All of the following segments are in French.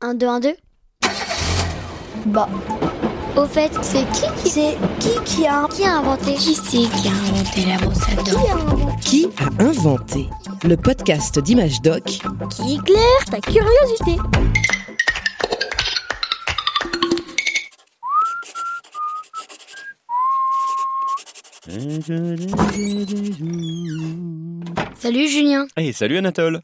1, 2, 1, 2 Bah, Au fait, c'est qui qui c'est qui qui a qui a inventé? Qui c'est qui a inventé la brosse à Qui dents a inventé? Qui a inventé Le podcast d'Image Doc? Qui éclaire ta curiosité? Salut Julien. Hey, salut Anatole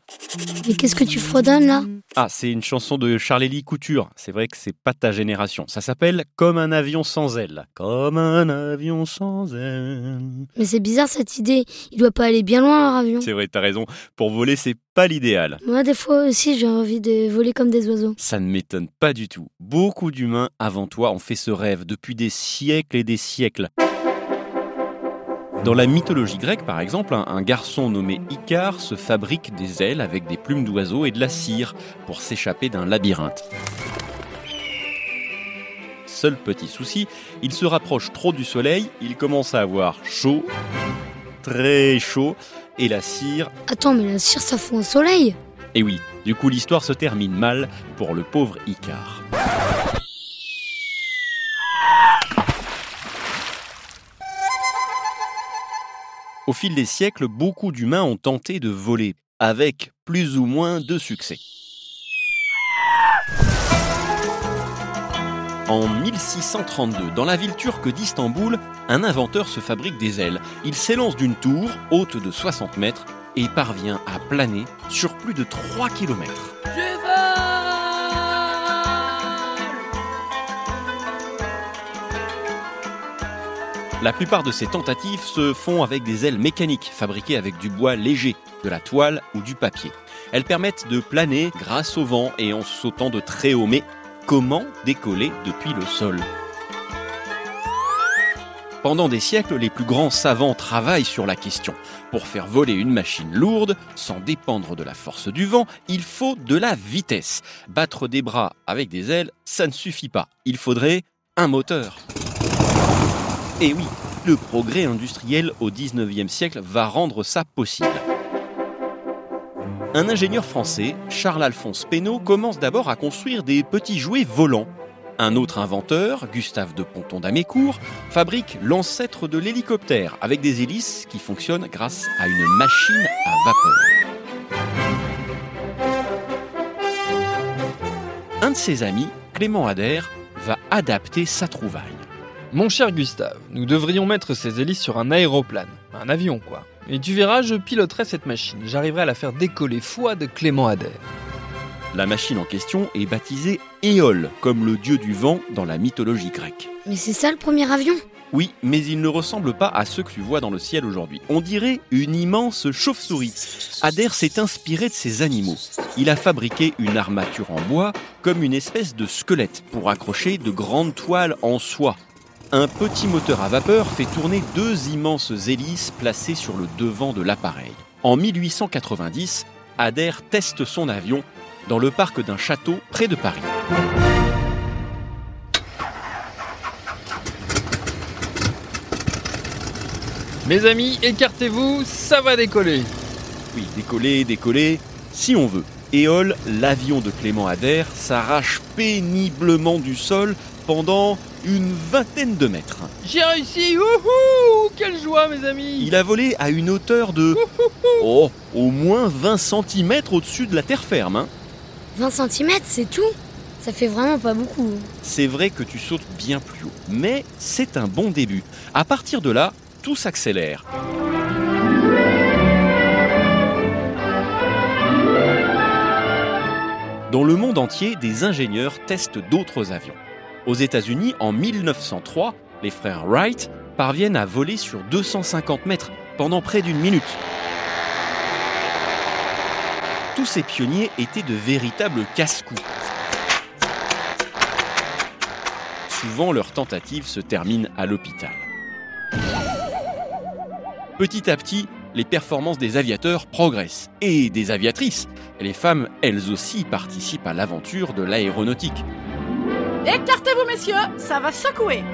Mais qu'est-ce que tu fredonnes là? Ah, c'est une chanson de Charlélie Couture. C'est vrai que c'est pas ta génération. Ça s'appelle Comme un avion sans ailes. Comme un avion sans ailes. Mais c'est bizarre cette idée. Il doit pas aller bien loin leur avion. C'est vrai, t'as raison. Pour voler, c'est pas l'idéal. Moi des fois aussi j'ai envie de voler comme des oiseaux. Ça ne m'étonne pas du tout. Beaucoup d'humains avant toi ont fait ce rêve depuis des siècles et des siècles. Dans la mythologie grecque, par exemple, un, un garçon nommé Icare se fabrique des ailes avec des plumes d'oiseaux et de la cire pour s'échapper d'un labyrinthe. Seul petit souci, il se rapproche trop du soleil, il commence à avoir chaud, très chaud, et la cire Attends mais la cire ça fond au soleil. et oui, du coup l'histoire se termine mal pour le pauvre Icare. Au fil des siècles, beaucoup d'humains ont tenté de voler, avec plus ou moins de succès. En 1632, dans la ville turque d'Istanbul, un inventeur se fabrique des ailes. Il s'élance d'une tour, haute de 60 mètres, et parvient à planer sur plus de 3 kilomètres. La plupart de ces tentatives se font avec des ailes mécaniques fabriquées avec du bois léger, de la toile ou du papier. Elles permettent de planer grâce au vent et en sautant de très haut. Mais comment décoller depuis le sol? Pendant des siècles, les plus grands savants travaillent sur la question. Pour faire voler une machine lourde, sans dépendre de la force du vent, il faut de la vitesse. Battre des bras avec des ailes, ça ne suffit pas. Il faudrait un moteur. Et oui, le progrès industriel au 19e siècle va rendre ça possible. Un ingénieur français, Charles-Alphonse Pénaud, commence d'abord à construire des petits jouets volants. Un autre inventeur, Gustave de Ponton d'Amécourt, fabrique l'ancêtre de l'hélicoptère avec des hélices qui fonctionnent grâce à une machine à vapeur. Un de ses amis, Clément Adair, va adapter sa trouvaille. Mon cher Gustave, nous devrions mettre ces hélices sur un aéroplane, un avion quoi. Et tu verras, je piloterai cette machine, j'arriverai à la faire décoller foi de Clément Adair. La machine en question est baptisée Éole, comme le dieu du vent dans la mythologie grecque. Mais c'est ça le premier avion? Oui, mais il ne ressemble pas à ceux que tu vois dans le ciel aujourd'hui. On dirait une immense chauve-souris. Adair s'est inspiré de ces animaux. Il a fabriqué une armature en bois comme une espèce de squelette pour accrocher de grandes toiles en soie. Un petit moteur à vapeur fait tourner deux immenses hélices placées sur le devant de l'appareil. En 1890, Adair teste son avion dans le parc d'un château près de Paris. Mes amis, écartez-vous, ça va décoller. Oui, décoller, décoller, si on veut. Éole, l'avion de Clément Adair, s'arrache péniblement du sol pendant une vingtaine de mètres. J'ai réussi, wouhou Quelle joie mes amis Il a volé à une hauteur de... Oh, au moins 20 cm au-dessus de la terre ferme. hein. 20 cm c'est tout? Ça fait vraiment pas beaucoup. C'est vrai que tu sautes bien plus haut, mais c'est un bon début. À partir de là, tout s'accélère. Dans le monde entier, des ingénieurs testent d'autres avions. Aux États-Unis, en 1903, les frères Wright parviennent à voler sur 250 mètres pendant près d'une minute. Tous ces pionniers étaient de véritables casse-coups. Souvent, leurs tentatives se terminent à l'hôpital. Petit à petit, les performances des aviateurs progressent. Et des aviatrices. Les femmes, elles aussi, participent à l'aventure de l'aéronautique. Écartez-vous, messieurs, ça va secouer.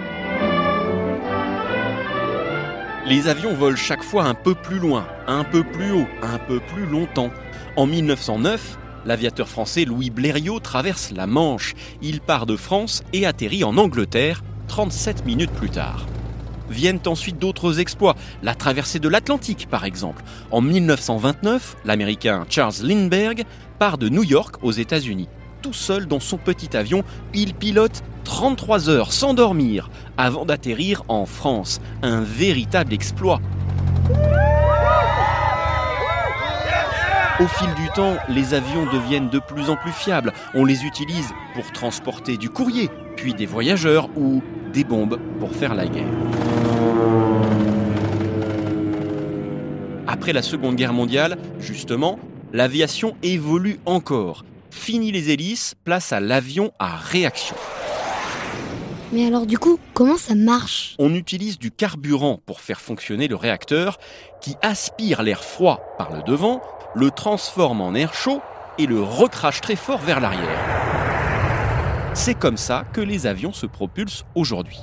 Les avions volent chaque fois un peu plus loin, un peu plus haut, un peu plus longtemps. En 1909, L'aviateur français Louis Blériot traverse la Manche. Il part de France et atterrit en Angleterre 37 minutes plus tard. Viennent ensuite d'autres exploits, la traversée de l'Atlantique par exemple. En 1929, l'Américain Charles Lindbergh part de New York aux États-Unis. Tout seul dans son petit avion, il pilote 33 heures sans dormir avant d'atterrir en France. Un véritable exploit. Au fil du temps, les avions deviennent de plus en plus fiables. On les utilise pour transporter du courrier, puis des voyageurs ou des bombes pour faire la guerre. Après la Seconde Guerre mondiale, justement, l'aviation évolue encore. Fini les hélices, place à l'avion à réaction. Mais alors du coup, comment ça marche? On utilise du carburant pour faire fonctionner le réacteur qui aspire l'air froid par le devant, le transforme en air chaud et le recrache très fort vers l'arrière. C'est comme ça que les avions se propulsent aujourd'hui.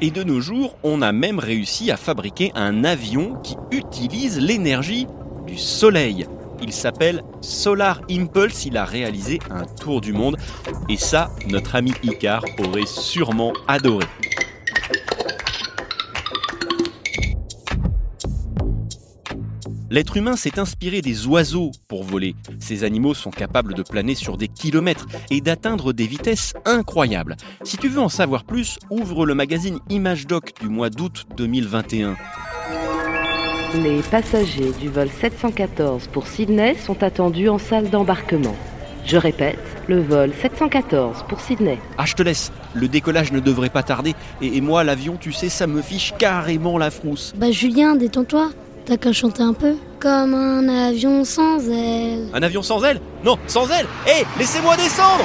Et de nos jours, on a même réussi à fabriquer un avion qui utilise l'énergie du soleil. Il s'appelle Solar Impulse, il a réalisé un tour du monde et ça, notre ami Icar aurait sûrement adoré. L'être humain s'est inspiré des oiseaux pour voler. Ces animaux sont capables de planer sur des kilomètres et d'atteindre des vitesses incroyables. Si tu veux en savoir plus, ouvre le magazine Image Doc du mois d'août 2021. Les passagers du vol 714 pour Sydney sont attendus en salle d'embarquement. Je répète, le vol 714 pour Sydney. Ah, je te laisse. Le décollage ne devrait pas tarder. Et, et moi, l'avion, tu sais, ça me fiche carrément la frousse. Bah Julien, détends-toi. T'as qu'à chanter un peu. Comme un avion sans ailes. Un avion sans aile? Non, sans aile Hé, laissez-moi descendre